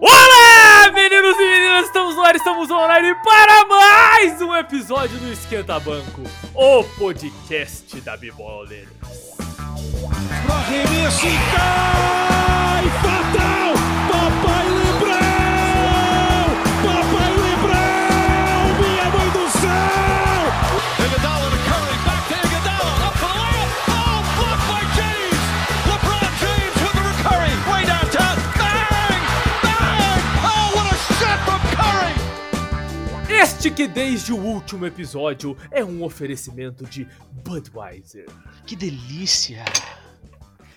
Olá, meninos e meninas, estamos no ar, estamos online para mais um episódio do Esquenta Banco, o podcast da Bibolers. Pro Este que desde o último episódio é um oferecimento de Budweiser. Que delícia!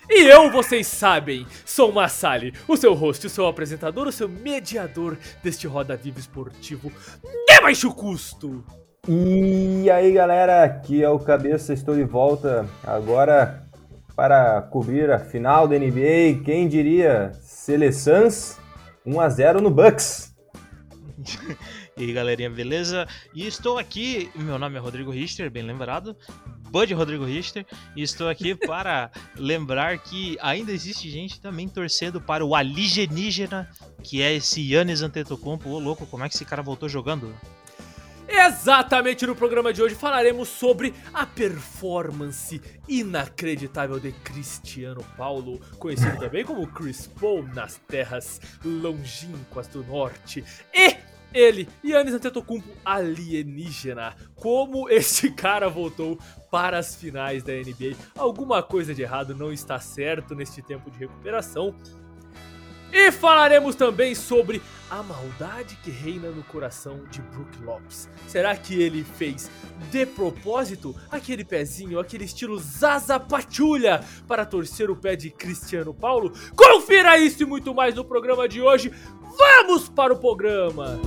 E eu, vocês sabem, sou o Massali, o seu host, o seu apresentador, o seu mediador deste Roda Viva esportivo de baixo custo. E aí galera, aqui é o Cabeça, estou de volta agora para cobrir a final da NBA. Quem diria? Seleções 1 a 0 no Bucks. E aí galerinha, beleza? E estou aqui, meu nome é Rodrigo Richter, bem lembrado, Bud Rodrigo Richter, e estou aqui para lembrar que ainda existe gente também torcendo para o alienígena, que é esse Yannis Antetokounmpo. Ô louco, como é que esse cara voltou jogando? Exatamente no programa de hoje falaremos sobre a performance inacreditável de Cristiano Paulo, conhecido também como Chris Paul nas terras longínquas do norte, e ele, Yannis Antetokounmpo alienígena, como este cara voltou para as finais da NBA. Alguma coisa de errado não está certo neste tempo de recuperação. E falaremos também sobre a maldade que reina no coração de Brook Lopes. Será que ele fez de propósito aquele pezinho, aquele estilo Zaza Pachulha para torcer o pé de Cristiano Paulo? Confira isso e muito mais no programa de hoje. Vamos para o programa!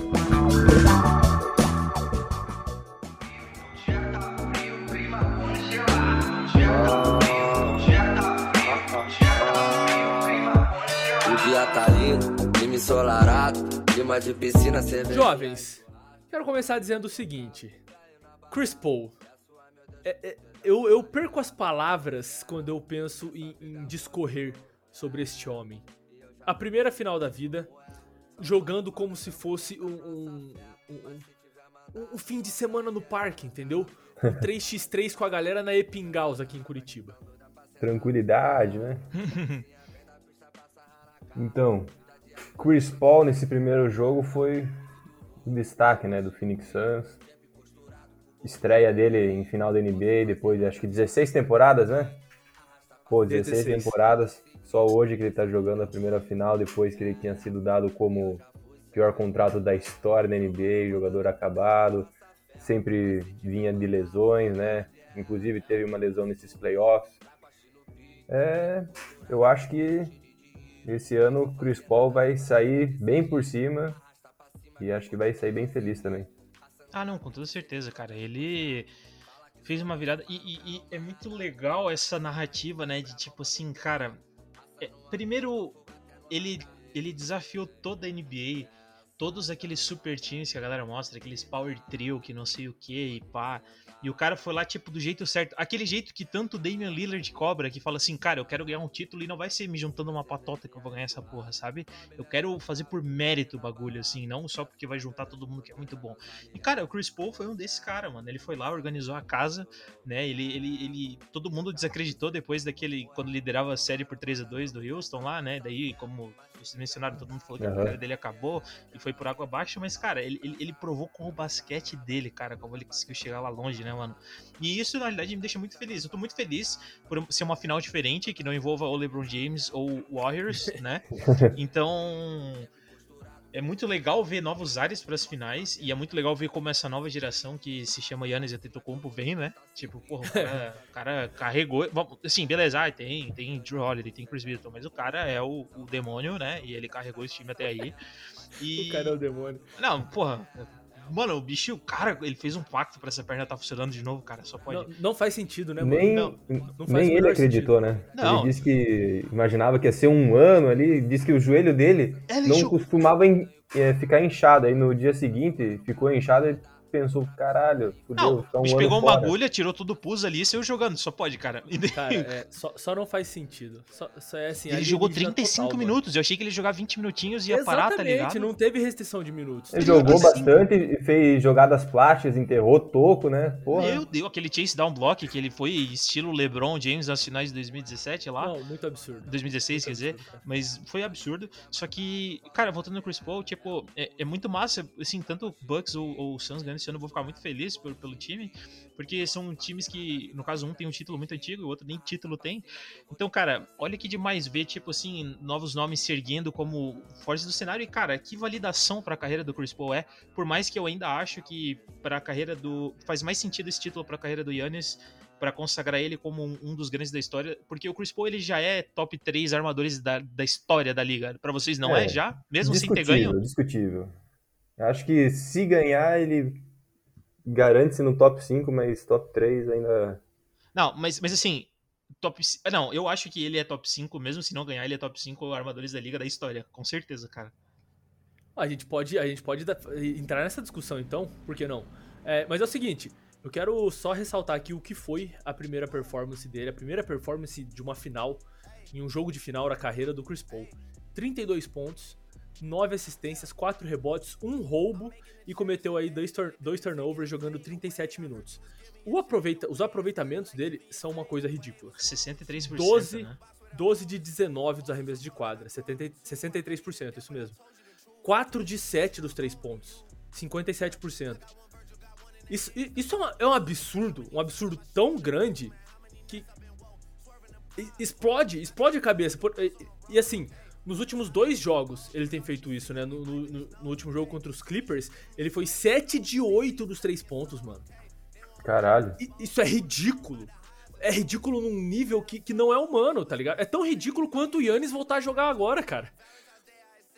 O dia tá lindo, clima ensolarado, clima de piscina, cerveja. Jovens, quero começar dizendo o seguinte: Chris Paul. é- é- eu, eu perco as palavras quando eu penso em, em discorrer sobre este homem. A primeira final da vida, jogando como se fosse um, um, um- um- um fim de semana no parque, entendeu? Um 3x3 com a galera na Epingaus aqui em Curitiba. Tranquilidade, né? Então, Chris Paul nesse primeiro jogo foi o destaque, né, do Phoenix Suns. Estreia dele em final da NBA depois de acho que 16 temporadas, né? Pô, 16, 16. temporadas. Só hoje que ele tá jogando a primeira final depois que ele tinha sido dado como pior contrato da história da NBA, jogador acabado, sempre vinha de lesões, né? Inclusive teve uma lesão nesses playoffs. É, eu acho que esse ano o Chris Paul vai sair bem por cima e acho que vai sair bem feliz também. Ah, não, com toda certeza, cara. Ele fez uma virada. E, e- e é muito legal essa narrativa, né? De tipo assim, cara. É, primeiro, ele, ele desafiou toda a NBA. Todos aqueles super times que a galera mostra, aqueles power trio que não sei o que e pá. E o cara foi lá, tipo, do jeito certo. Aquele jeito que tanto Damian Lillard cobra, que fala assim, cara, eu quero ganhar um título e não vai ser me juntando uma patota que eu vou ganhar essa porra, sabe? Eu quero fazer por mérito o bagulho, assim, não só porque vai juntar todo mundo que é muito bom. E, cara, o Chris Paul foi um desses caras, mano. Ele foi lá, organizou a casa, né? Ele, ele, ele. Todo mundo desacreditou depois daquele. Quando liderava a série por 3 a 2 do Houston lá, né? Daí, como vocês mencionaram, todo mundo falou que a Aham. carreira dele acabou e foi por água abaixo, mas, cara, ele, ele, ele provou com o basquete dele, cara, como ele conseguiu chegar lá longe, né, mano? E isso, na realidade, me deixa muito feliz. Eu tô muito feliz por ser uma final diferente, que não envolva o LeBron James ou Warriors, né? Então. É muito legal ver novos ares para as finais e é muito legal ver como essa nova geração que se chama Yannis Antetokounmpo vem, né? Tipo, porra, o cara, o cara carregou, assim, beleza, ah, tem, tem Drew Holiday, tem Chris Middleton, mas o cara é o, o demônio, né? E ele carregou esse time até aí. E O cara é o demônio. não, porra, mano, o bicho, o cara, ele fez um pacto para essa perna estar funcionando de novo, cara, só pode. Não, não faz sentido, né, mano? Nem, Não, não nem ele acreditou, né? Não. Ele disse que imaginava que ia ser um ano ali, disse que o joelho dele Ele não jogou- costumava em- eh, ficar inchado. Aí no dia seguinte ficou inchado e pensou, caralho, fudeu, Não, o um bicho pegou uma fora. agulha, tirou tudo o pus ali e saiu jogando. Só pode, cara. Cara, é, só, só não faz sentido. Só, só é assim, ele jogou alienígena 35 total, mano. minutos. Eu achei que ele ia jogar 20 minutinhos e ia parar, tá Exatamente, ligado? não teve restrição de minutos. Ele jogou 35. bastante e fez jogadas plásticas, enterrou toco, né? Porra. Meu Deus, aquele chase down block que ele foi estilo LeBron James nas finais de 2017 lá. Não, muito absurdo. 2016, quer Muito dizer. absurdo, cara. Mas foi absurdo. Só que, cara, voltando no Chris Paul, tipo, é, é muito massa, assim, tanto o Bucks ou, ou o Suns ganhando esse ano, eu vou ficar muito feliz pelo, pelo time, porque são times que, no caso, um tem um título muito antigo e o outro nem título tem. Então, cara, olha que demais ver, tipo assim, novos nomes se erguendo como fortes do cenário. E, cara, que validação pra carreira do Chris Paul é. Por mais que eu ainda acho que pra carreira do. faz mais sentido esse título pra carreira do Yannis pra consagrar ele como um, um dos grandes da história, porque o Chris Paul ele já é top 3 armadores da, da história da liga. Pra vocês não é, É, já? Mesmo sem ter ganho? discutível. Acho que se ganhar, ele garante-se no top 5, mas top 3 ainda. Não, mas, mas assim, top. ci- Não, eu acho que ele é top 5, mesmo se não ganhar, ele é top 5 armadores da liga da história, com certeza, cara. A gente pode, a gente pode entrar nessa discussão então, por que não? É, mas é o seguinte, eu quero só ressaltar aqui o que foi a primeira performance dele, a primeira performance de uma final, em um jogo de final da carreira do Chris Paul. 32 pontos, 9 assistências, 4 rebotes, um roubo e cometeu aí dois, tur- dois turnovers jogando 37 minutos. O aproveita, os aproveitamentos dele são uma coisa ridícula. 63%. 12, né? 12 de 19 dos arremessos de quadra, 70, 63%, isso mesmo. 4 de 7 dos 3 pontos, 57%. Isso, isso é, uma- é um absurdo, um absurdo tão grande que explode, explode a cabeça. E, e assim, nos últimos dois jogos ele tem feito isso, né? No, no- no- último jogo contra os Clippers, ele foi 7 de 8 dos 3 pontos, mano. Caralho. I- Isso é ridículo. É ridículo num nível que, que não é humano, tá ligado? É tão ridículo quanto o Yannis voltar a jogar agora, cara.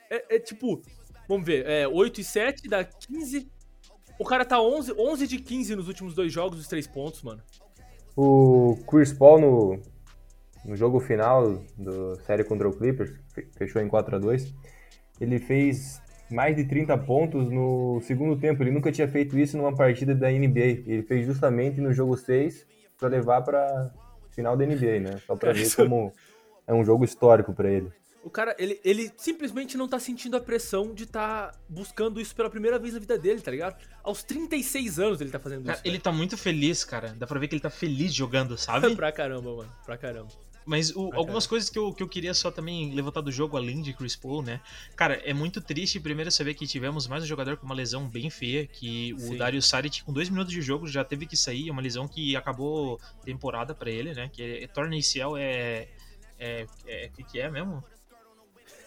É, é tipo, vamos ver, é 8 e 7 dá 15. O cara tá 11, 11 de 15 nos últimos dois jogos, dos três pontos, mano. O Chris Paul no, no jogo final da série contra o Clippers, fe- fechou em 4 a 2 ele fez mais de 30 pontos no segundo tempo. Ele nunca tinha feito isso numa partida da NBA. Ele fez justamente no jogo 6 para levar para final da NBA, né? Só para Cara, ver isso- como é um jogo histórico para ele. O cara, ele, ele simplesmente não tá sentindo a pressão de tá buscando isso pela primeira vez na vida dele, tá ligado? Aos 36 anos ele tá fazendo Cara, isso. ele tá muito feliz, cara. Dá pra ver que ele tá feliz jogando, sabe? pra caramba, mano. Pra caramba. Mas o- algumas coisas que eu, que eu queria só também levantar do jogo, além de Chris Paul, né? Cara, é muito triste primeiro saber que tivemos mais um jogador com uma lesão bem feia, que o Sim. Dario Saric, com dois minutos de jogo, já teve que sair. É uma lesão que acabou temporada pra ele, né? Que é, torna ACL é. É. é- O que, que é mesmo?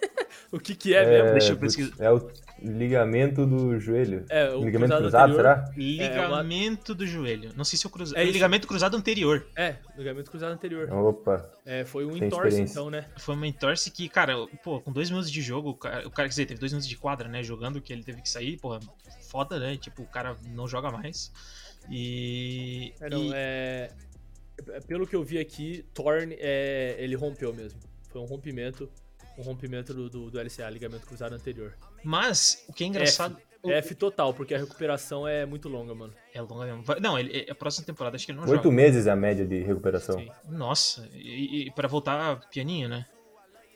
O que que é, mesmo? Deixa eu pesquisar. É o ligamento do joelho. É, o ligamento cruzado cruzado, anterior. será? Ligamento do joelho. Não sei se é o cruzado. É É ligamento cruzado anterior. É, ligamento cruzado anterior. Opa. É, foi um entorse, então, né? Foi uma entorse que, cara, pô, com dois minutos de jogo, o cara, o cara, quer dizer, teve dois minutos de quadra, né, jogando, que ele teve que sair, porra, foda, né, tipo, o cara não joga mais. E... É, não, e- é, é, Pelo que eu vi aqui, Thorne, é, ele rompeu mesmo. Foi um rompimento, um rompimento do, do, do LCA, ligamento cruzado anterior. Mas, o que é engraçado... o- F total, porque a recuperação é muito longa, mano. É longa mesmo. Não, ele, a próxima temporada acho que ele não Oito joga. meses é a média de recuperação. Sim. Nossa, e, e pra voltar pianinho, né?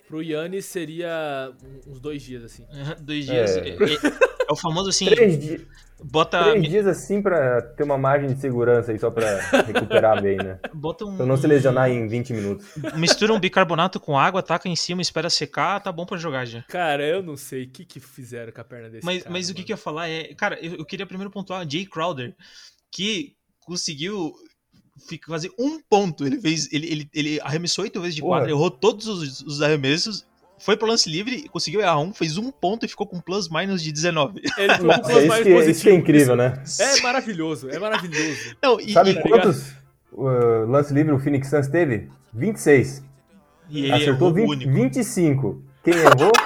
Pro Yannis seria uns dois dias, assim. Dois dias. É. É, é- é o famoso assim, Três, di- bota, três dias assim pra ter uma margem de segurança aí só pra recuperar bem, né? bota um. Pra não se lesionar em 20 minutos. Mistura um bicarbonato com água, taca em cima, espera secar, tá bom pra jogar já. Cara, eu não sei o que, que fizeram com a perna desse Mas, cara, mas o que, que eu ia falar é. Cara, eu, eu queria primeiro pontuar Jay Crowder, que conseguiu fi- fazer um ponto. Ele fez. Ele, ele, ele arremessou oito vezes de Porra. quadra, errou todos os, os arremessos. Foi pro lance livre, conseguiu errar um, fez um ponto e ficou com plus minus de 19. Ele ficou com Isso, plus é- isso, que, é- isso que é positivo. incrível, né? É maravilhoso, é maravilhoso. Não, e, Sabe e- tá quantos uh, lance livre o Phoenix Suns teve? 26. e ele Acertou errou o 20, único. 25. Quem errou?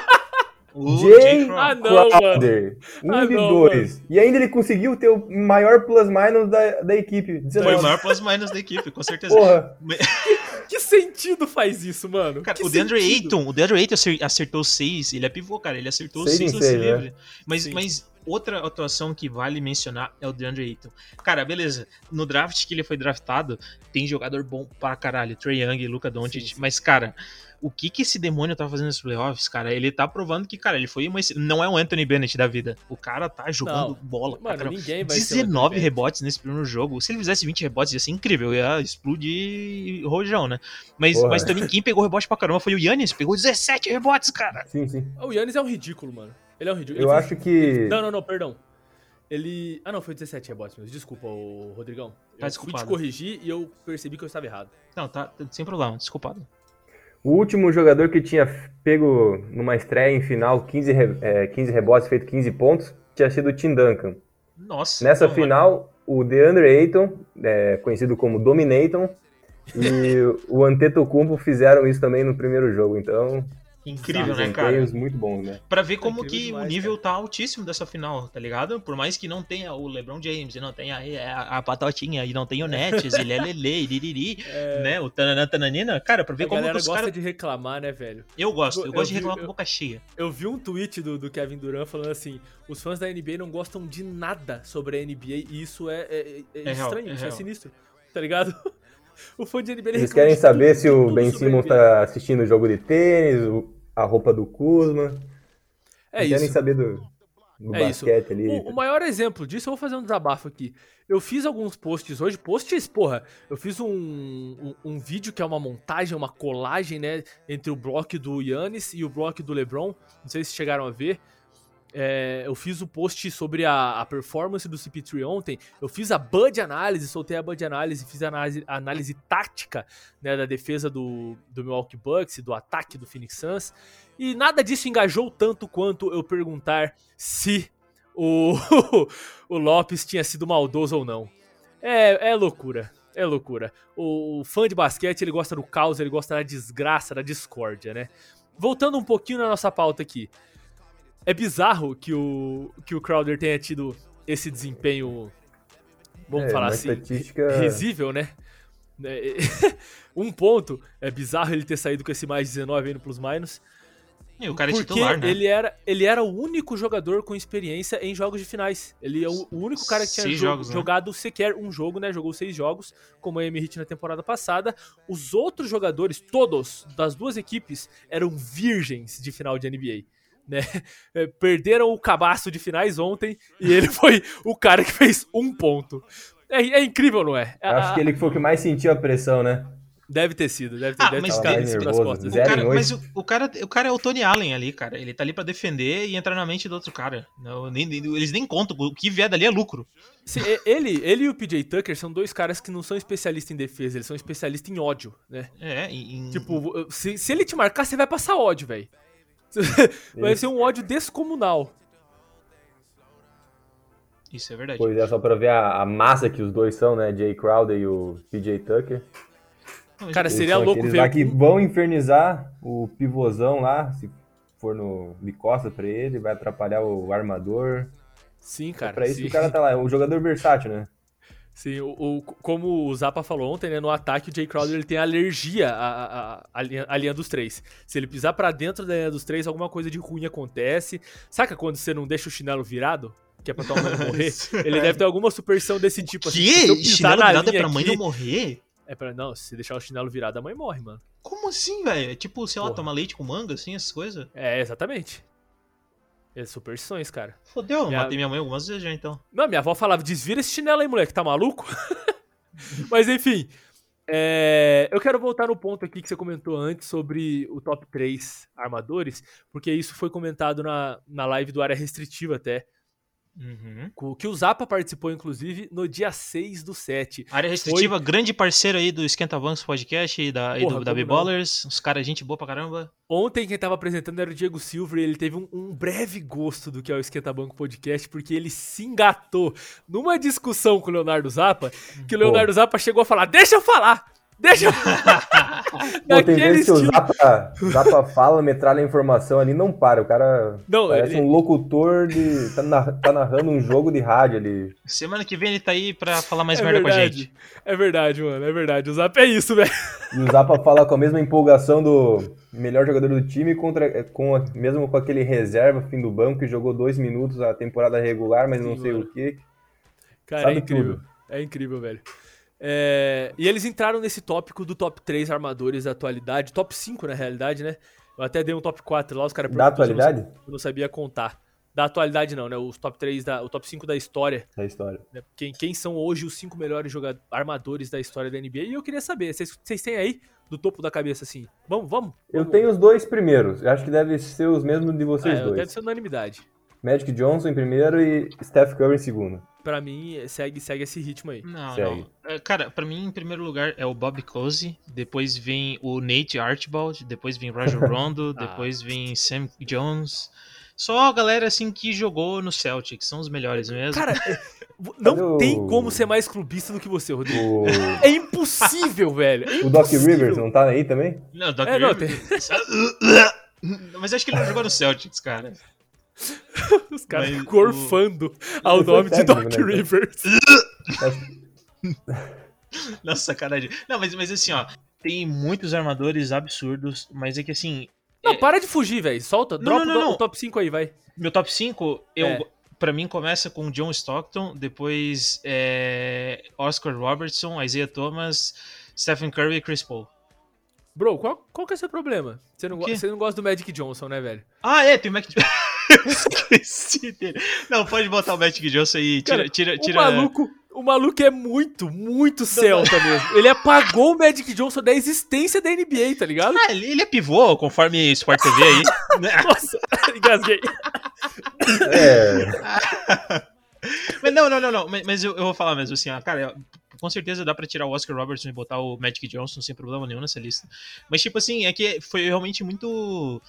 O Jay Crowder. Ah, não, mano. Crowder. Um Ah, de não, dois. E ainda ele conseguiu ter o maior plus-minus da, da equipe. Foi 19. o maior plus minus da equipe, com certeza. Porra. Que sentido faz isso, mano? Cara, Que o DeAndre sentido? Ayton, o DeAndre Ayton acer- acertou seis, ele é pivô, cara, ele acertou Seis seis lance seis, né? livre. Mas, Sim. mas outra atuação que vale mencionar é o DeAndre Ayton. Cara, beleza. No draft que ele foi draftado, tem jogador bom pra caralho. Trey Young, Luca Doncic. Sim, sim. Mas, cara, o que que esse demônio tá fazendo nos playoffs, cara? Ele tá provando que, cara, ele foi uma... Não é um Anthony Bennett da vida. O cara tá jogando Não. bola. pra Mano, caramba. ninguém vai ser o Anthony 19 Bennett. rebotes nesse primeiro jogo. Se ele fizesse 20 rebotes, ia ser incrível. Ia explodir rojão, né? Mas, Porra. mas também quem pegou rebote pra caramba foi o Yannis. Pegou 17 rebotes, cara. Sim, sim. O Yannis é um ridículo, mano. Ele é um ridículo. Eu acho que. Não, não, não, perdão. Ele. Ah, não, foi 17 rebotes mesmo. Desculpa, ô, Rodrigão. Tá eu fui te desculpado. corrigir e eu percebi que eu estava errado. Não, tá, sem problema. Desculpado. O último jogador que tinha pego numa estreia em final 15, re- é, 15 rebotes, feito 15 pontos, tinha sido o Tim Duncan. Nossa. Nessa não, final, o DeAndre Ayton, é, conhecido como Dominaton, e o Antetokounmpo fizeram isso também no primeiro jogo. Então, Incrível, né, cara? muito bons, né? Pra ver como incrível que demais, o nível tá altíssimo dessa final, tá ligado? Por mais que não tenha o LeBron James, e não tenha a, a Patotinha, e não tenha o Nets, e Lelele, e Liriri, né? O Tananã Tananina. Cara, pra ver a como que os gosta caras... de reclamar, né, velho? Eu gosto, eu, Eu gosto de vi- reclamar eu- com boca cheia. Eu vi um tweet do, do Kevin Durant falando assim: os fãs da NBA não gostam de nada sobre a NBA e isso é, é- é É real, estranho, é isso é real. sinistro. Tá ligado? O fã de NBA ele Eles querem de saber tudo, se o Ben Simmons tá assistindo o jogo de tênis, o- a roupa do Kuzma. É isso. saber do, do É isso. basquete ali. O, o maior exemplo disso, eu vou fazer um desabafo aqui. Eu fiz alguns posts hoje, posts, porra, eu fiz um, um, um vídeo que é uma montagem, uma colagem, né, entre o bloco do Yannis e o bloco do LeBron, não sei se chegaram a ver. É, eu fiz o post sobre a, a performance do CP3 ontem, eu fiz a Bud análise, soltei a Bud análise, fiz a análise, a análise tática, né, da defesa do, do Milwaukee Bucks, e do ataque do Phoenix Suns, e nada disso engajou tanto quanto eu perguntar se o, o Lopes tinha sido maldoso ou não. É, é loucura. É loucura. O, o fã de basquete, ele gosta do caos, ele gosta da desgraça, da discórdia, né? Voltando um pouquinho na nossa pauta aqui. É bizarro que o, que o Crowder tenha tido esse desempenho, vamos É, falar assim, estatística- risível, né? É, um ponto, é bizarro ele ter saído com esse mais 19 indo pros minus. E o cara é Porque titular, né? ele, era, ele era o único jogador com experiência em jogos de finais. Ele é o, o único cara que tinha jo- jogos, né? jogado sequer um jogo, né? Jogou seis jogos, como a Emmerich na temporada passada. Os outros jogadores, todos, das duas equipes, eram virgens de final de NBA. Né? É, Perderam o cabaço de finais ontem e ele foi o cara que fez um ponto. É, é incrível, não é? Eu Acho A- que ele foi o que mais sentiu a pressão, né? Deve ter sido, deve ter, Ah, deve ter mas cima das nervoso, costas. O cara, mas o, o cara, o cara é o Tony Allen ali, cara. Ele tá ali pra defender e entrar na mente do outro cara. Não, nem- nem- eles nem contam. O que vier dali é lucro. Se- ele, ele e o PJ Tucker são dois caras que não são especialistas em defesa, eles são especialistas em ódio, né? É, em, em- Tipo, se, se ele te marcar, você vai passar ódio, velho. Vai ser um ódio descomunal. Isso é verdade. Pois é, só pra ver a, a massa que os dois são, né? Jay Crowder e o PJ Tucker. Cara, Eles seria louco ver. lá que vão infernizar o pivôzão lá, se for no de costa pra ele, vai atrapalhar o armador. Sim, É cara. pra isso sim. que o cara tá lá, é um jogador versátil, né? Sim, o, o- como o Zappa falou ontem, né, no ataque o Jay Crowder ele tem alergia à, à, à linha, à linha dos três. Se ele pisar pra dentro da linha dos três, alguma coisa de ruim acontece. Saca quando você não deixa o chinelo virado? Que é pra tua mãe não morrer? Ele deve ter alguma superstição desse tipo. assim, se que? pisar Chinelo virado é pra mãe aqui- não morrer? É pra. Não, se deixar o chinelo virado, a mãe morre, mano. Como assim, velho? É Tipo, sei lá, Porra. tomar leite com manga, assim, essas coisas? É, exatamente. É superstições, cara. Fodeu, Minha- matei minha mãe algumas vezes já, então. Não, minha avó falava, desvira esse chinelo aí, moleque, tá maluco? Mas enfim, é, eu quero voltar no ponto aqui que você comentou antes sobre o top 3 armadores, porque isso foi comentado na, na live do Área Restritiva até, Uhum. que o Zappa participou, inclusive, no dia 6 do 7. Área restritiva, grande parceiro aí do Esquenta Bancos Podcast e da, e Porra, do, da B-Ballers. Os caras, gente boa pra caramba. Ontem quem tava apresentando era o Diego Silva e ele teve um, um breve gosto do que é o Esquenta Banco Podcast, porque ele se engatou numa discussão com o Leonardo Zappa, que o Leonardo Zappa chegou a falar, deixa eu falar! Deixa. Pô, tem vezes que o. Zapa, Zapa fala, metralha a informação ali, não para. O cara Não, parece ele- um locutor de. Tá, na- tá narrando um jogo de rádio ali. Semana que vem ele tá aí pra falar mais é merda com a verdade. gente. É verdade, mano. É verdade. O Zap é isso, velho. E o Zapa fala com a mesma empolgação do melhor jogador do time, contra, com a- mesmo com aquele reserva, fim do banco, que jogou dois minutos a temporada regular, mas não Sim, sei mano. o quê. Cara, Sabe é incrível. tudo. É incrível, velho. É, E eles entraram nesse tópico do top 3 armadores da atualidade. Top 5, na realidade, né? Eu até dei um top 4 lá, os caras Da eu não atualidade? Eu não sabia contar. Da atualidade, não, né? Os top 3 da. O top 5 da história. Essa história. né? Quem, quem são hoje os cinco melhores jogadores, armadores da história da NBA? E eu queria saber, vocês, vocês têm aí do topo da cabeça assim? Vamos, vamos? Eu Vamos. tenho os dois primeiros. Eu acho que deve ser os mesmos de vocês É, dois. deve ser unanimidade. Magic Johnson em primeiro e Steph Curry em segundo. Pra mim, segue, segue esse ritmo aí. Não, Segue. não. É, Cara, pra mim, em primeiro lugar é o Bob Cousy, depois vem o Nate Archibald, depois vem Rajon Rondo, Ah. depois vem Sam Jones. Só a galera assim que jogou no Celtics, são os melhores mesmo. Cara, não o- tem como ser mais clubista do que você, Rodrigo. O, É impossível, velho. É o Doc impossível. Rivers não tá aí também? não, Doc É, não, Rivers- Mas acho que ele não jogou no Celtics, cara. Os caras Mas corfando ao foi nome de Doc né? Rivers. Nossa, sacanagem. Não, mas, mas assim, ó, tem muitos armadores absurdos, mas é que assim, Não, para de fugir, velho. Solta, Não, dropa não, o não, o top 5 aí, vai. Meu top 5, eu, É. pra mim, começa com John Stockton, depois é, Oscar Robertson, Isaiah Thomas, Stephen Curry e Chris Paul. Bro, qual, qual que é o seu problema? Você não, go- você não gosta do Magic Johnson, né, velho? Ah, é, tem o Mac... Eu Esqueci dele. Não, pode botar o Magic Johnson aí. Tira, Cara, tira, O tira. maluco, o maluco é muito, muito celta mesmo. Ele apagou o Magic Johnson da existência da NBA, tá ligado? Ah, ele, ele é pivô, conforme Sport TV aí. Nossa, engasguei. É. mas não, não, não, não. Mas, mas eu, eu vou falar mesmo assim, ó, cara, com certeza dá pra tirar o Oscar Robertson e botar o Magic Johnson sem problema nenhum nessa lista. Mas, tipo assim, é que foi realmente muito.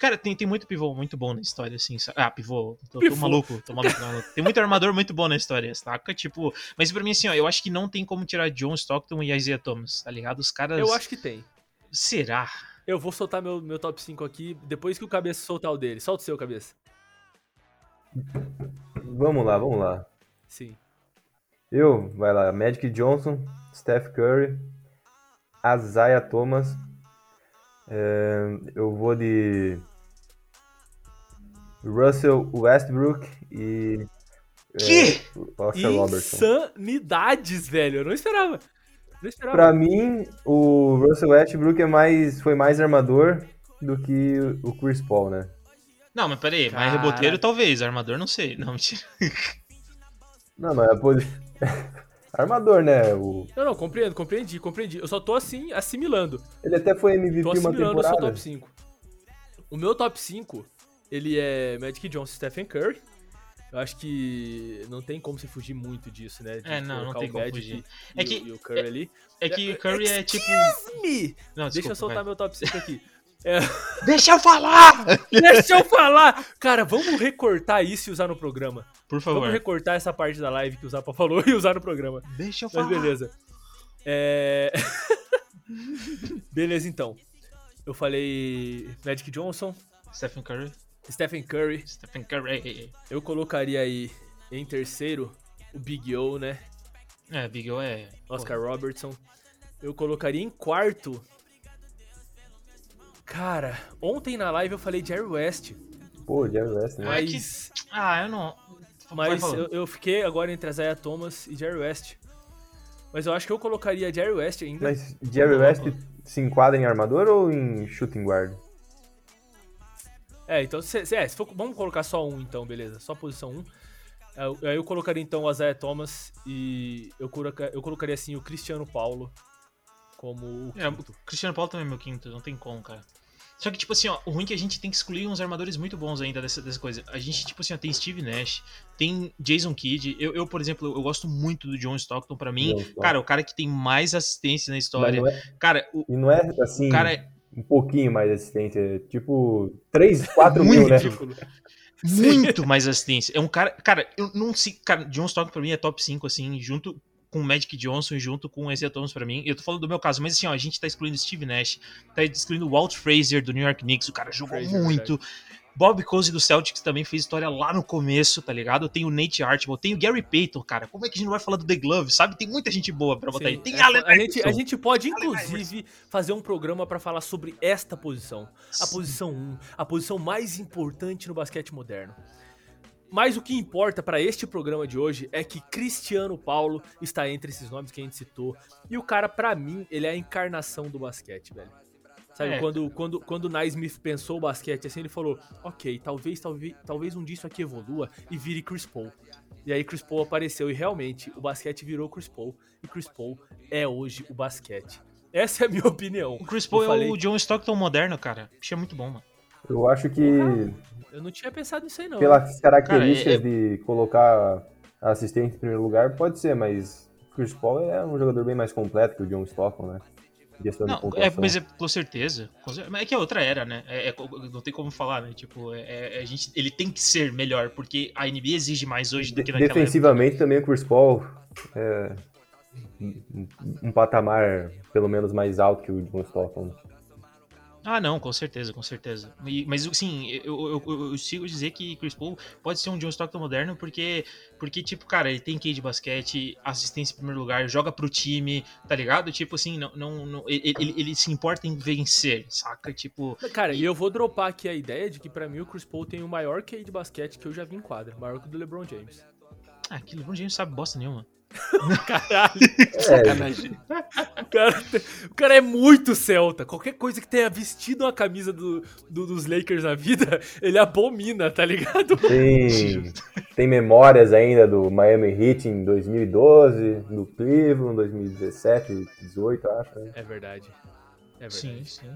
Cara, tem, tem muito pivô muito bom na história, assim. Ah, pivô. Tô, tô Pivô. maluco, tô maluco, tô maluco. Tem muito armador muito bom na história, saca? Tipo. Mas pra mim, assim, ó, eu acho que não tem como tirar John Stockton e Isaiah Thomas, tá ligado? Os caras. Eu acho que tem. Será? Eu vou soltar meu, meu top 5 aqui depois que o cabeça soltar o dele. Solta o seu, cabeça. Vamos lá, vamos lá. Sim. Eu, vai lá, Magic Johnson, Steph Curry, Isaiah Thomas. É, eu vou de Russell Westbrook e Que? é, Oscar Robertson. Insanidades, velho. Eu não esperava. Não esperava. Pra mim, o Russell Westbrook é mais, foi mais armador do que o Chris Paul, né? Não, mas peraí, Cara. mais reboteiro talvez, armador não sei. Não, mentira. Não, mas é posi... armador, né? O... Não, não, compreendo, compreendi, compreendi. Eu só tô assim, assimilando. Ele até foi MVP Tô uma assimilando o seu temporada. top 5. O meu top 5, ele é Magic Johnson Stephen Curry. Eu acho que não tem como você fugir muito disso, né? De É, não, não tem o como Magic fugir. E, É o- que- e o Curry ali. É que Curry é tipo. Me! Não, Deixa eu desculpa, soltar vai. meu top 5 aqui. Deixa eu falar! Deixa eu falar! Cara, vamos recortar isso e usar no programa. Por Vamos favor. recortar essa parte da live que o Zapa falou e usar no programa. Deixa eu Mas falar. beleza. É... beleza, então. Eu falei Magic Johnson, Stephen Curry. Stephen Curry. Stephen Curry. Eu colocaria aí em terceiro o Big O, né? É, Big O é. Oscar Robertson. Eu colocaria em quarto. Cara, ontem na live eu falei Jerry West. Pô, Jerry West, né? Mas, Ah, eu não. Mas eu, eu fiquei agora entre Isaiah Thomas e Jerry West. Mas eu acho que eu colocaria Jerry West ainda. Mas Jerry West se enquadra em armador ou em shooting guard? É, então, se, se- é, se for- vamos colocar só um então, beleza. Só posição 1. Um. Aí eu- eu colocaria então o Isaiah Thomas e eu, coloca, eu colocaria assim o Cristiano Paulo como o É, o Cristiano Paulo também é meu quinto, não tem como, cara. Só que, tipo assim, ó, o ruim é que a gente tem que excluir uns armadores muito bons ainda dessa, dessa coisa. A gente, tipo assim, ó, tem Steve Nash, tem Jason Kidd. Eu, eu, por exemplo, eu gosto muito do John Stockton. Pra mim, cara, o cara que tem mais assistência na história. não é, Cara, o, e não é assim, o cara é um pouquinho mais assistente, é tipo 3, 4 mil, né? Ridículo. muito mais assistência. É um cara. Cara, eu não sei. Cara, John Stockton pra mim é top 5, assim, junto com o Magic Johnson junto com o Isaiah Thomas pra mim. Eu tô falando do meu caso, mas assim, ó, a gente tá excluindo Steve Nash, tá excluindo o Walt Frazier do New York Knicks, o cara jogou Frazier, muito. Bob Cousy do Celtics também fez história lá no começo, tá ligado? Tem o Nate Archibald, tem o Gary Payton, cara. Como é que a gente não vai falar do The Glove, sabe? Tem muita gente boa pra botar Sim, aí. Tem é, Allen a, gente, a gente pode, inclusive, fazer um programa pra falar sobre esta posição. A Sim. posição 1, a posição mais importante no basquete moderno. Mas o que importa pra este programa de hoje é que Cristiano Paulo está entre esses nomes que a gente citou. E o cara, pra mim, ele é a encarnação do basquete, velho. Sabe, É. quando, quando, quando o Naismith pensou o basquete, assim, ele falou, ok, talvez, talvez, talvez um dia isso aqui evolua e vire Chris Paul. E aí Chris Paul apareceu e realmente o basquete virou Chris Paul. E Chris Paul é hoje o basquete. Essa é a minha opinião. O Chris Paul Eu falei- é o John Stockton moderno, cara. Bicho é muito bom, mano. Eu acho que, Eu não tinha pensado nisso aí, não. pelas características Cara, de colocar a assistente em primeiro lugar, pode ser, mas o Chris Paul é um jogador bem mais completo que o John Stockton, né? Questão de Não, é, pontuação. mas é com certeza. Mas é que é outra era, né? É- é não tem como falar, né? Tipo, é- é- a gente, ele tem que ser melhor, porque a NBA exige mais hoje do De- que naquela defensivamente também o Chris Paul é um, um patamar pelo menos mais alto que o John Stockton. Ah, não, com certeza, com certeza. E- mas, assim, eu, eu, eu, eu sigo dizer que Chris Paul pode ser um John Stockton moderno, porque, porque tipo, cara, ele tem QI de basquete, assistência em primeiro lugar, joga pro time, tá ligado? Tipo assim, não, não, não- ele, ele, ele se importa em vencer, saca? Tipo, Cara, e eu vou dropar aqui a ideia de que pra mim o Chris Paul tem o maior QI de basquete que eu já vi em quadra. Maior que o do LeBron James. ah, que LeBron James sabe bosta nenhuma. Caralho. É, Sacanagem. O cara, o cara é muito celta. Qualquer coisa que tenha vestido uma camisa do, do- dos Lakers na vida, ele abomina, tá ligado? tem, tem memórias ainda do Miami Heat em 2012, do Cleveland 2017, 18, acho. Né? É verdade. É verdade. Sim, sim.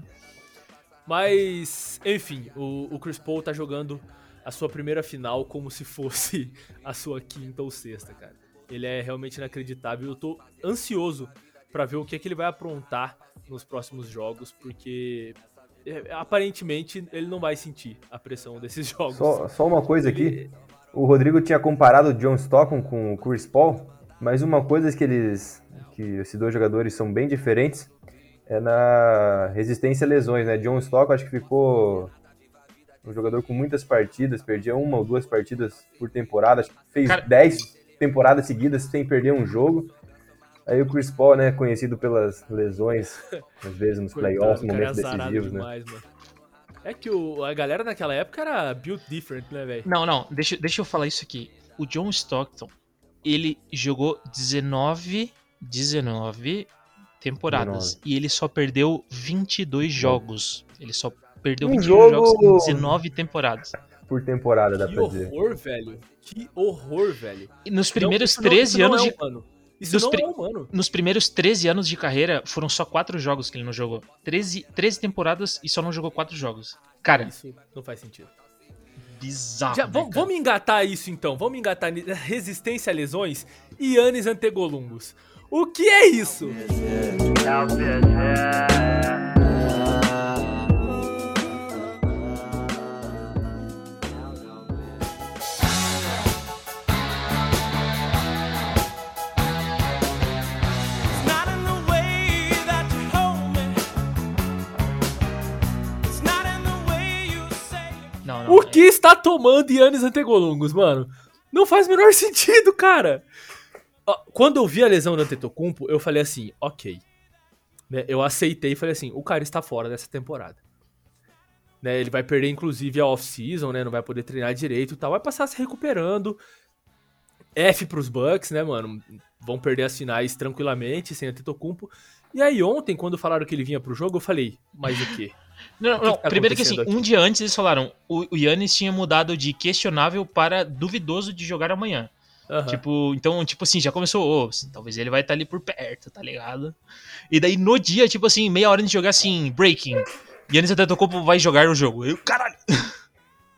Mas, enfim, o, o Chris Paul tá jogando a sua primeira final como se fosse a sua quinta ou sexta, cara. Ele é realmente inacreditável. Eu tô ansioso pra ver o que, é que ele vai aprontar nos próximos jogos, porque é, aparentemente ele não vai sentir a pressão desses jogos. Só, só uma coisa aqui, o Rodrigo tinha comparado o John Stockton com o Chris Paul, mas uma coisa que eles, que esses dois jogadores são bem diferentes, é na resistência a lesões, né? John Stockton acho que ficou um jogador com muitas partidas, perdia uma ou duas partidas por temporada, acho que fez Cara- 10 temporadas seguidas sem perder um jogo. Aí o Chris Paul, né, conhecido pelas lesões, às vezes nos playoffs, é momentos decisivos, né? demais, mano. É que o, a galera naquela época era built different, né, velho? Não, não, deixa, deixa eu falar isso aqui. O John Stockton, ele jogou 19, 19 temporadas 19. e ele só perdeu 22 jogos. Ele só perdeu Um 22 jogo- jogos em 19 temporadas. Por temporada, dá Que pra dizer. horror, velho. Que horror, velho. E nos Não, primeiros isso não- 13 isso não anos é de humano. Isso dos não pri- é humano. nos primeiros 13 anos de carreira, foram só 4 jogos que ele não jogou. 13, 13 temporadas e só não jogou 4 jogos. Cara, Isso não faz sentido. bizarro. Já, né, vamos, vamos engatar isso então. Vamos engatar resistência a lesões e Yannis Antegolumbus. O que é isso? not que está tomando Yannis Antegolumbus, mano? Não faz o menor sentido, cara. Quando eu vi a lesão do Antetokounmpo, eu falei assim, ok. Né, eu aceitei e falei assim, o cara está fora dessa temporada. Né, ele vai perder, inclusive, a off-season, né? Não vai poder treinar direito e tal. Vai passar se recuperando. F pros Bucks, né, mano? Vão perder as finais tranquilamente, sem Antetokounmpo. E aí ontem, quando falaram que ele vinha pro jogo, eu falei, mas o quê? Não, não, que tá primeiro que assim, acontecendo um dia antes eles falaram, o, o Yannis tinha mudado de questionável para duvidoso de jogar amanhã. Aham. Tipo, então, tipo assim, já começou, ô, talvez ele vai estar ali por perto, tá ligado? E daí no dia, tipo assim, meia hora de jogar assim, breaking. Yannis Antetokounmpo vai jogar o jogo. Eu, caralho.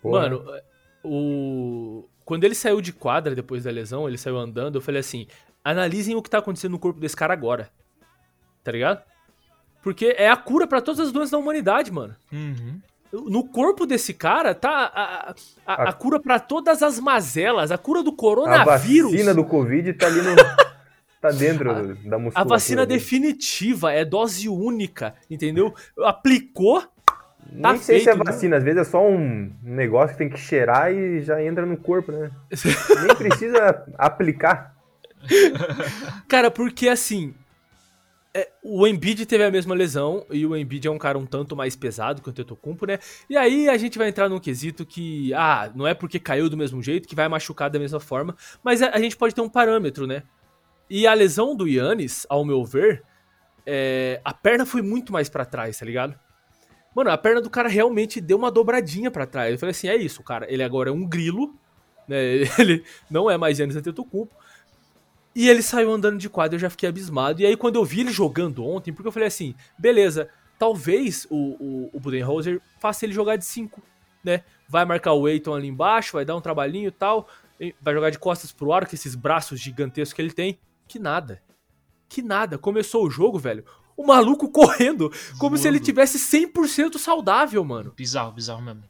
Porra. Mano, o. Quando ele saiu de quadra depois da lesão, ele saiu andando, eu falei assim: analisem o que tá acontecendo no corpo desse cara agora. Tá ligado? Porque é a cura pra todas as doenças da humanidade, mano. Uhum. No corpo desse cara tá a, a, a- A- a cura pra todas as mazelas, a cura do A coronavírus. vacina do Covid tá ali no, tá dentro da A musculatura. vacina dele. definitiva é dose única, entendeu? Aplicou, Nem tá sei se é feito, né? vacina, às vezes é só um negócio que tem que cheirar e já entra no corpo, né? Nem precisa aplicar. Cara, porque assim. É, o Embiid teve a mesma lesão e o Embiid é um cara um tanto mais pesado que o Tetocumpo, né? E aí a gente vai entrar num quesito que, ah, não é porque caiu do mesmo jeito que vai machucar da mesma forma, mas a, a gente pode ter um parâmetro, né? E a lesão do Yannis, ao meu ver, é, a perna foi muito mais pra trás, tá ligado? Mano, a perna do cara realmente deu uma dobradinha pra trás. Eu falei assim, é isso, cara. Ele agora é um grilo, né? Ele não é mais Yannis Antetokounmpo. E ele saiu andando de quadra, eu já fiquei abismado. E aí, quando eu vi ele jogando ontem, porque eu falei assim, beleza, talvez o, o, o Budenholzer faça ele jogar de 5, né? Vai marcar o Eiton ali embaixo, vai dar um trabalhinho e tal, vai jogar de costas pro ar com esses braços gigantescos que ele tem. Que nada. Que nada. Começou o jogo, velho. O maluco correndo, como se ele tivesse 100% saudável, mano. Bizarro, bizarro mesmo.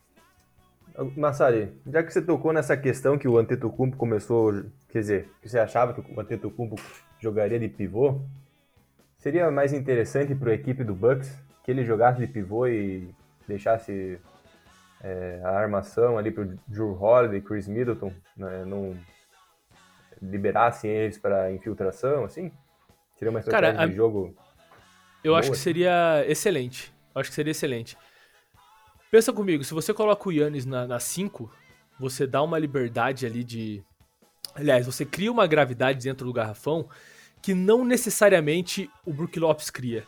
Massari, já que você tocou nessa questão que o Antetokounmpo começou, quer dizer, que você achava que o Antetokounmpo jogaria de pivô, seria mais interessante para a equipe do Bucks que ele jogasse de pivô e deixasse é, a armação ali para o Drew Holiday, Chris Middleton, né, não liberassem eles para infiltração, assim? Seria uma Cara, estratégia a- de jogo Eu acho Boa. que seria excelente. Eu acho que seria excelente. Pensa comigo, se você coloca o Yannis na 5, você dá uma liberdade ali de. Aliás, você cria uma gravidade dentro do garrafão que não necessariamente o Brook Lopes cria.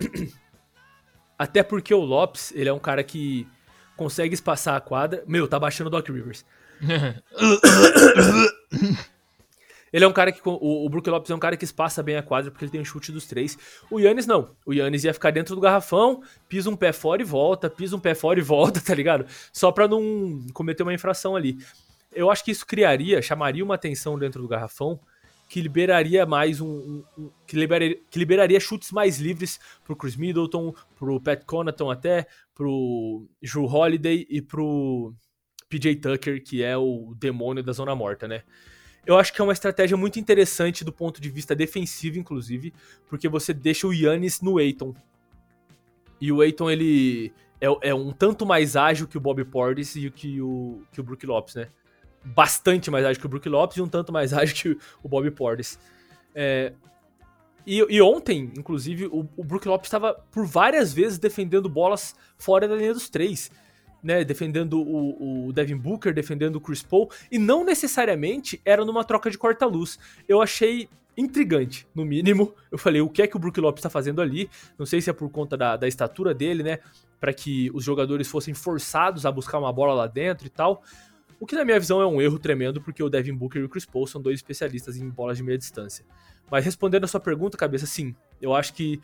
Até porque o Lopes, ele é um cara que consegue espaçar a quadra. Meu, tá baixando o Doc Rivers. Ele é um cara que. O, o Brook Lopes é um cara que espaça bem a quadra porque ele tem o chute dos três. O Yannis não. O Yannis ia ficar dentro do garrafão, pisa um pé fora e volta, pisa um pé fora e volta, tá ligado? Só pra não cometer uma infração ali. Eu acho que isso criaria, chamaria uma atenção dentro do garrafão que liberaria mais um. um- um- que, liberaria, que liberaria chutes mais livres pro Chris Middleton, pro Pat Connaughton até, pro Drew Holiday e pro PJ Tucker, que é o demônio da zona morta, né? Eu acho que é uma estratégia muito interessante do ponto de vista defensivo, inclusive, porque você deixa o Yannis no Aiton. E o Aiton, ele é, é um tanto mais ágil que o Bobby Portis e que o, que o Brook Lopes, né? Bastante mais ágil que o Brook Lopes e um tanto mais ágil que o Bobby Portis. É, e, e ontem, inclusive, o, o Brook Lopes estava por várias vezes defendendo bolas fora da linha dos três. Né, defendendo o, o Devin Booker, defendendo o Chris Paul, e não necessariamente era numa troca de corta-luz. Eu achei intrigante, no mínimo. Eu falei, o que é que o Brook Lopes está fazendo ali? Não sei se é por conta da, da estatura dele, né? Para que os jogadores fossem forçados a buscar uma bola lá dentro e tal. O que, na minha visão, é um erro tremendo, porque o Devin Booker e o Chris Paul são dois especialistas em bolas de meia distância. Mas respondendo a sua pergunta, cabeça, sim. Eu acho que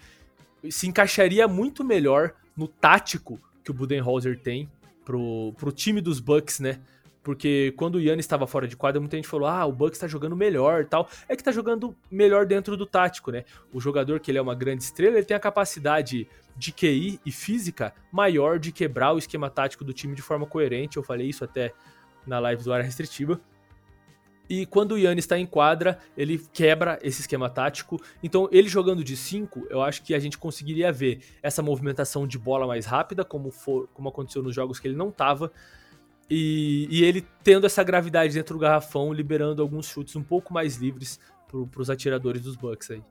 se encaixaria muito melhor no tático que o Budenholzer tem pro, pro time dos Bucks, né? Porque quando o Yannis estava fora de quadra, muita gente falou: ah, o Bucks tá jogando melhor tal. É que tá jogando melhor dentro do tático, né? O jogador, que ele é uma grande estrela, ele tem a capacidade de QI e física maior de quebrar o esquema tático do time de forma coerente. Eu falei isso até na live do Área Restritiva. E quando o Yannis está em quadra, ele quebra esse esquema tático. Então, ele jogando de 5, eu acho que a gente conseguiria ver essa movimentação de bola mais rápida, como, for, como aconteceu nos jogos que ele não estava. E, e ele tendo essa gravidade dentro do garrafão, liberando alguns chutes um pouco mais livres para os atiradores dos Bucks aí.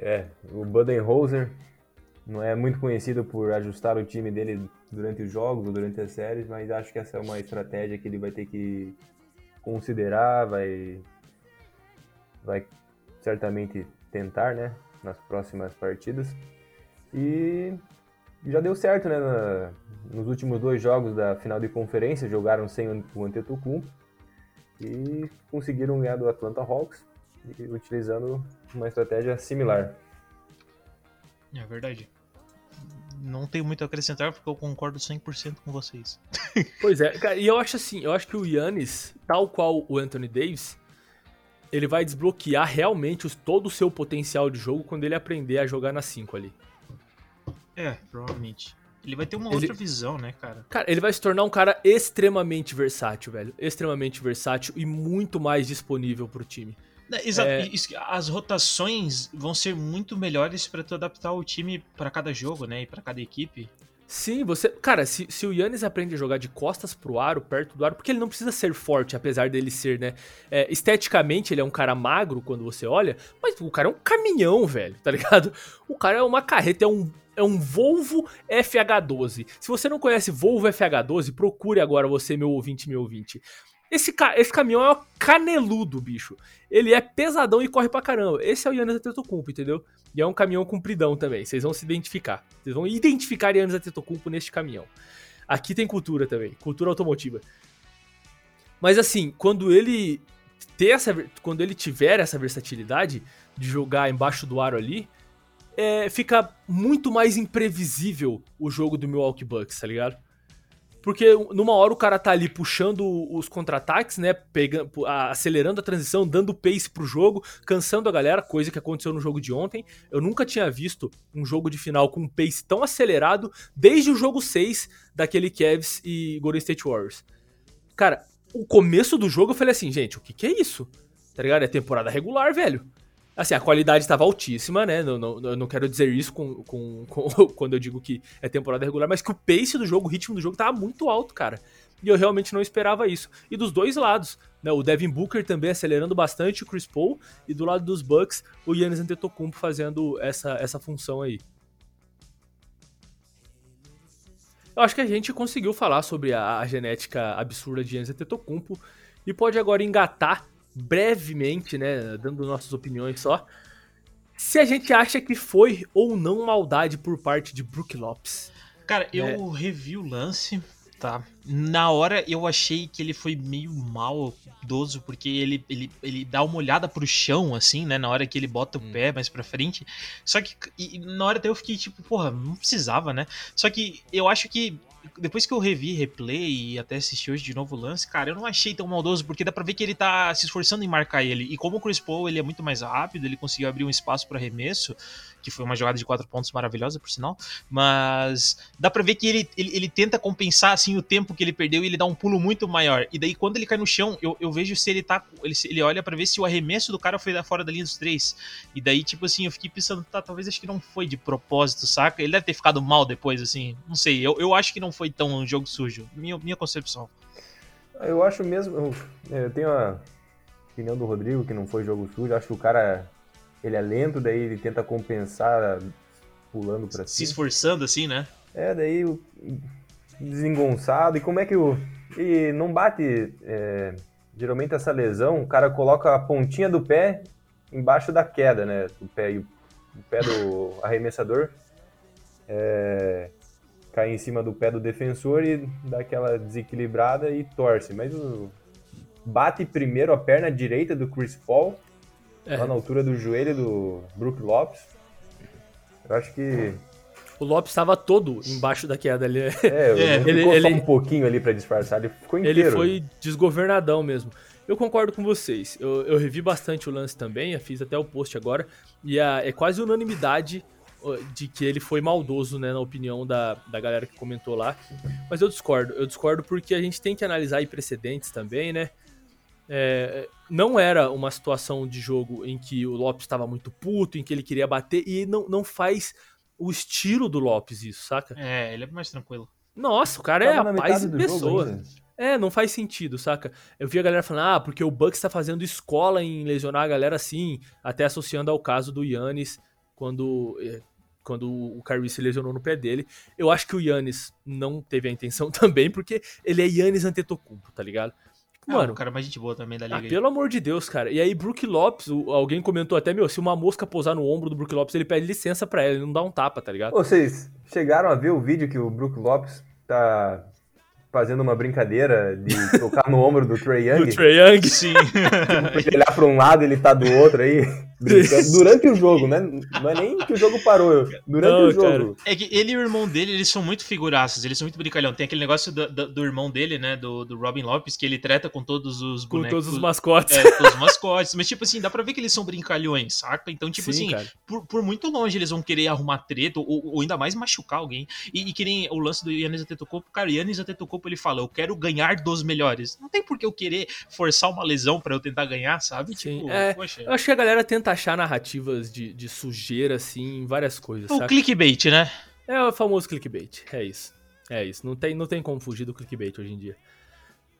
É, o Budenholzer não é muito conhecido por ajustar o time dele durante os jogos ou durante as séries, mas acho que essa é uma estratégia que ele vai ter que considerar, vai, vai certamente tentar, né, nas próximas partidas. E já deu certo, né, na- nos últimos dois jogos da final de conferência, jogaram sem o Antetokounmpo e conseguiram ganhar do Atlanta Hawks utilizando uma estratégia similar. É verdade. Não tenho muito a acrescentar porque eu concordo 100% com vocês. Pois é, cara, e eu acho assim, eu acho que o Yannis, tal qual o Anthony Davis, ele vai desbloquear realmente os- todo o seu potencial de jogo quando ele aprender a jogar na 5 ali. É, provavelmente. Ele vai ter uma Ele- outra visão, né, cara? Cara, ele vai se tornar um cara extremamente versátil, velho. Extremamente versátil e muito mais disponível pro time. Exato. É. As rotações vão ser muito melhores pra tu adaptar o time pra cada jogo, né? E pra cada equipe. Sim, você. Cara, se, se o Yannis aprende a jogar de costas pro aro, perto do aro, porque ele não precisa ser forte, apesar dele ser, né? é, esteticamente, ele é um cara magro quando você olha, mas o cara é um caminhão, velho, tá ligado? O cara é uma carreta, é um. É um Volvo FH12. Se você não conhece Volvo FH12, procure agora você, meu ouvinte, meu ouvinte. Esse, ca- esse caminhão é um caneludo, bicho. Ele é pesadão e corre pra caramba. Esse é o Yannis Antetokounmpo, entendeu? E é um caminhão compridão também. Vocês vão se identificar. Vocês vão identificar Yannis Antetokounmpo neste caminhão. Aqui tem cultura também, cultura automotiva. Mas assim, quando ele ter essa, quando ele tiver essa versatilidade de jogar embaixo do aro ali, é, fica muito mais imprevisível o jogo do Milwaukee Bucks, tá ligado? Porque numa hora o cara tá ali puxando os contra-ataques, né? Pegando, acelerando a transição, dando pace pro jogo, cansando a galera, coisa que aconteceu no jogo de ontem. Eu nunca tinha visto um jogo de final com um pace tão acelerado desde o jogo 6 daquele Cavs e Golden State Warriors. Cara, o começo do jogo eu falei assim, gente, o que que é isso? Tá ligado? É temporada regular, velho. Assim, a qualidade estava altíssima, né? Não, não, não quero dizer isso com, com- com- quando eu digo que é temporada regular, mas que o pace do jogo, o ritmo do jogo tava muito alto, cara. E eu realmente não esperava isso. E dos dois lados, né? O Devin Booker também acelerando bastante o Chris Paul, e do lado dos Bucks, o Giannis Antetokounmpo fazendo essa, essa função aí. Eu acho que a gente conseguiu falar sobre a, a genética absurda de Giannis Antetokounmpo e pode agora engatar brevemente, né, dando nossas opiniões só, se a gente acha que foi ou não maldade por parte de Brook Lopes. Cara, eu revi o lance, tá? Na hora eu achei que ele foi meio maldoso, porque ele, ele, ele dá uma olhada pro chão, assim, né? Na hora que ele bota o pé mais pra frente. Só que e na hora até eu fiquei tipo, porra, não precisava, né? Só que eu acho que depois que eu revi replay e até assisti hoje de novo o lance, cara, eu não achei tão maldoso, porque dá pra ver que ele tá se esforçando em marcar ele. E como o Chris Paul ele é muito mais rápido, ele conseguiu abrir um espaço para arremesso, que foi uma jogada de quatro pontos maravilhosa, por sinal. Mas dá pra ver que ele, ele, ele tenta compensar assim o tempo que ele perdeu e ele dá um pulo muito maior. E daí quando ele cai no chão, eu, eu vejo se ele tá. Ele, ele olha pra ver se o arremesso do cara foi da fora da linha dos três. E daí, tipo assim, eu fiquei pensando, tá, talvez acho que não foi de propósito, saca? Ele deve ter ficado mal depois, assim. Não sei, eu, eu acho que não foi tão um jogo sujo. Minha, minha concepção. Eu acho mesmo. Eu, eu tenho a opinião do Rodrigo, que não foi jogo sujo. Acho que o cara ele é lento, daí ele tenta compensar pulando Se cima. esforçando, assim, né? É, daí o- desengonçado. E como é que o. E não bate. é, geralmente essa lesão, o cara coloca a pontinha do pé embaixo da queda, né? Do pé, e o, o pé do arremessador é, cai em cima do pé do defensor e dá aquela desequilibrada e torce. Mas o, bate primeiro a perna direita do Chris Paul, É. lá na altura do joelho do Brook Lopes. Eu acho que. O Lopes estava todo embaixo da queda ali. É, É, ele- ficou só ele- um pouquinho ali pra disfarçar, ele ficou inteiro. Ele foi desgovernadão mesmo. Eu concordo com vocês. Eu, eu revi bastante o lance também, eu fiz até o post agora. E a- é quase unanimidade de que ele foi maldoso, né, na opinião da, da galera que comentou lá. Mas eu discordo. Eu discordo porque a gente tem que analisar aí precedentes também, né? É, não era uma situação de jogo em que o Lopes estava muito puto, em que ele queria bater, e não, não faz o estilo do Lopes isso, saca? É, ele é mais tranquilo. Nossa, o cara é Tava a paz jogo pessoa. ainda. É, não faz sentido, saca? Eu vi a galera falando, ah, porque o Bucks tá fazendo escola em lesionar a galera assim, até associando ao caso do Yannis, quando, eh, quando o Kyrie se lesionou no pé dele. Eu acho que o Yannis não teve a intenção também, porque ele é Yannis Antetokounmpo, tá ligado? Tipo, Mano, o cara mais gente boa também da liga. ah, aí. pelo amor de Deus, cara. E aí, Brook Lopes, o- alguém comentou até, meu, se uma mosca pousar no ombro do Brook Lopes, ele pede licença pra ela, ele não dá um tapa, tá ligado? Vocês chegaram a ver o vídeo que o Brook Lopes tá fazendo uma brincadeira de tocar no ombro do Trey Do Young? Trae Young. Sim. Porque olhar pra um lado ele tá do outro aí. brincando durante o jogo, né? Não é nem que o jogo parou, durante Não, o jogo. É que ele e o irmão dele, eles são muito figuraças, eles são muito brincalhão. Tem aquele negócio do, do- do irmão dele, né? Do, do Robin Lopes, que ele treta com todos os Com bonecos. todos os mascotes. É, todos os mascotes. Mas, tipo assim, dá pra ver que eles são brincalhões, saca? Então, tipo Sim, assim, cara. por, por muito longe eles vão querer arrumar treta, ou, ou ainda mais machucar alguém. E, e que nem o lance do Yannis Antetokounmpo, cara, o Yannis Antetokounmpo, ele fala, eu quero ganhar dos melhores. Não tem por que eu querer forçar uma lesão pra eu tentar ganhar, sabe? Sim, tipo, é, poxa. Eu acho que a galera tenta achar narrativas de, de sujeira, assim, em várias coisas, O sabe? clickbait, né? É o famoso clickbait, é isso. É isso, não tem, não tem como fugir do clickbait hoje em dia.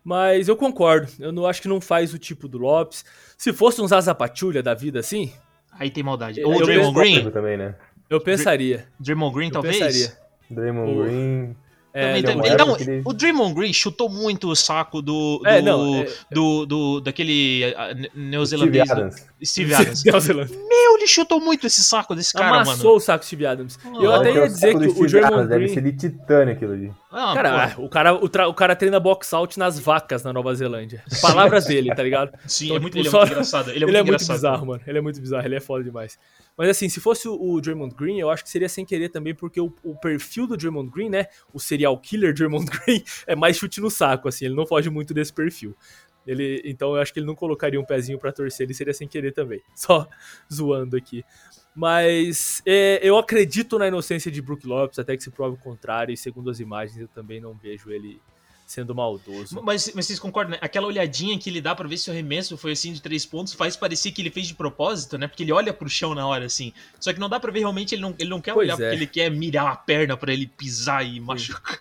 Mas eu concordo, eu não acho que não faz o tipo do Lopes. Se fosse um Zaza Pachulia da vida assim, Aí tem maldade. Eu Ou o Draymond Green. também, né? eu pensaria. Draymond Green, Eu talvez? pensaria. Draymond Green. É, é Então, aquele- o Draymond Green chutou muito o saco do. do, É, não, é- do, do- daquele ah, ne- Steve neozelandês. Adams. Steve Adams. Meu, ele chutou muito esse saco desse cara, Amassou mano. o saco Steve Adams. Ah, eu até ia o dizer saco que do o Steve Draymond Adams Deve Green... ser de titânio aquilo ali. Ah, Cara, pô, o cara, o, tra- o cara treina box out nas vacas na Nova Zelândia. Palavras dele, tá ligado? sim, então, é muito, tipo, ele é muito engraçado. Ele é muito, engraçado. bizarro, mano. Ele é muito bizarro, ele é foda demais. Mas assim, se fosse o, o Draymond Green, eu acho que seria sem querer também, porque o, o perfil do Draymond Green, né? O serial killer Draymond Green é mais chute no saco, assim, ele não foge muito desse perfil. Ele, então eu acho que ele não colocaria um pezinho pra torcer, ele seria sem querer também. Só zoando aqui. Mas é, eu acredito na inocência de Brook Lopes, até que se prove o contrário, e segundo as imagens eu também não vejo ele sendo maldoso. Mas, mas vocês concordam, né? Aquela olhadinha que ele dá pra ver se o arremesso foi assim de três pontos faz parecer que ele fez de propósito, né? Porque ele olha pro chão na hora, assim. Só que não dá pra ver realmente, ele não, ele não quer Pois olhar é. porque ele quer mirar a perna pra ele pisar e machucar.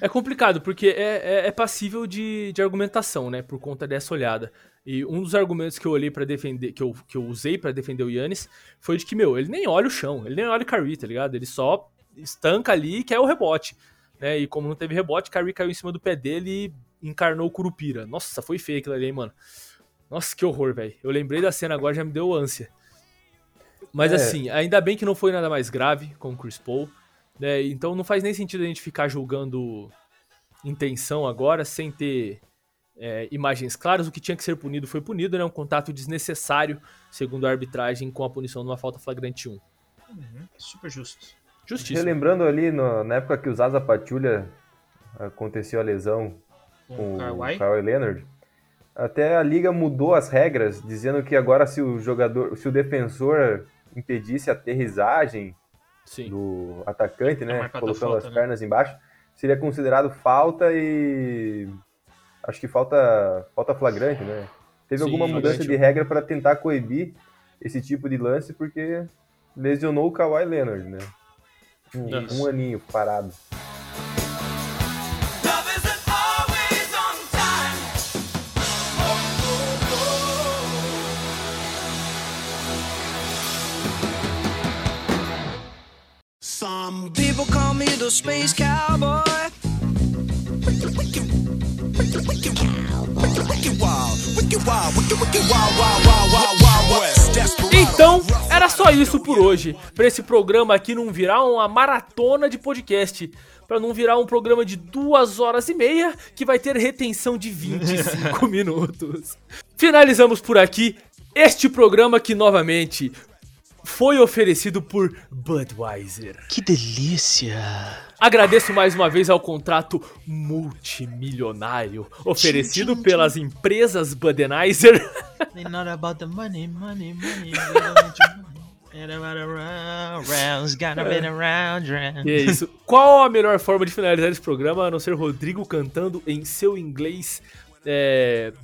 É complicado, porque é, é, é passível de, de argumentação, né? Por conta dessa olhada. E um dos argumentos que eu olhei para defender, que eu, que eu usei pra defender o Yannis, foi de que, meu, ele nem olha o chão, ele nem olha o Curry, tá ligado? Ele só estanca ali e quer o rebote. Né? E como não teve rebote, Curry caiu em cima do pé dele e encarnou o Curupira. Nossa, foi feio aquilo ali, hein, mano. Nossa, que horror, velho. Eu lembrei da cena agora, já me deu ânsia. Mas É. assim, ainda bem que não foi nada mais grave com o Chris Paul. Né? Então não faz nem sentido a gente ficar julgando intenção agora, sem ter é, imagens claras. O que tinha que ser punido foi punido, né? Um contato desnecessário, segundo a arbitragem, com a punição de uma falta flagrante 1. Super justo. Justiça. Relembrando ali, no- na época que o Zaza Pachulia aconteceu a lesão com Com o Kawhi. Leonard, até a liga mudou as regras, dizendo que agora se o jogador, se o defensor impedisse a aterrissagem Sim. do atacante, né, colocando falta, as né? pernas embaixo, seria considerado falta e acho que falta falta flagrante, né? Teve Sim, alguma mudança de regra para tentar coibir esse tipo de lance porque lesionou o Kawhi Leonard, né? Um, Isso. um aninho parado. Love isn't always on time. Some people call me the space cowboy. Wicked wild, wicked wild, wicked, wicked wild, wild, wild, wild. Então, era só isso por hoje. Pra esse programa aqui não virar uma maratona de podcast. Pra não virar um programa de duas horas e meia que vai ter retenção de 25 minutos. Finalizamos por aqui este programa que novamente foi oferecido por Budweiser. Que delícia! Agradeço mais uma vez ao contrato multimilionário oferecido Tchim, tchim, pelas empresas Budweiser. Ain't not about the money, money, money. E é isso. Qual a melhor forma de finalizar esse programa a não ser Rodrigo cantando em seu inglês é,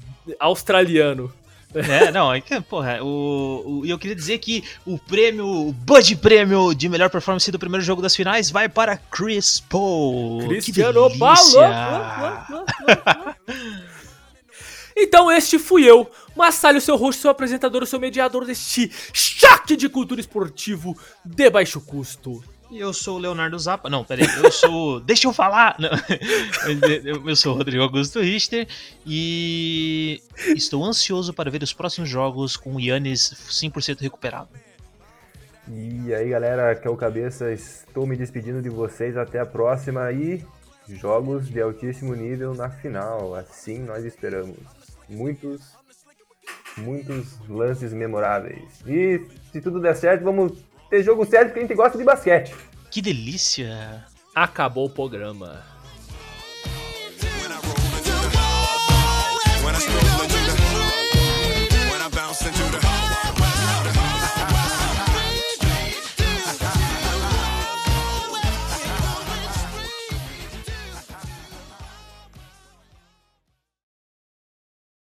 australiano? É, não, é que, porra, o, o- e eu queria dizer que o prêmio, o Bud Prêmio de melhor performance do primeiro jogo das finais vai para Chris Paul. Cristiano. Paulo! Então este fui eu, Massalho, seu host, seu apresentador, seu mediador deste choque de cultura esportivo de baixo custo. Eu sou o Leonardo Zappa. Não, peraí. Eu sou. Deixa eu falar! Não. Eu eu sou o Rodrigo Augusto Richter e estou ansioso para ver os próximos jogos com o Yannis 100% recuperado. E aí, galera, que é o Cabeça, estou me despedindo de vocês. Até a próxima e jogos de altíssimo nível na final. Assim nós esperamos. Muitos muitos lances memoráveis. E se tudo der certo, vamos ter jogo certo porque a gente gosta de basquete. Que delícia! Acabou o programa.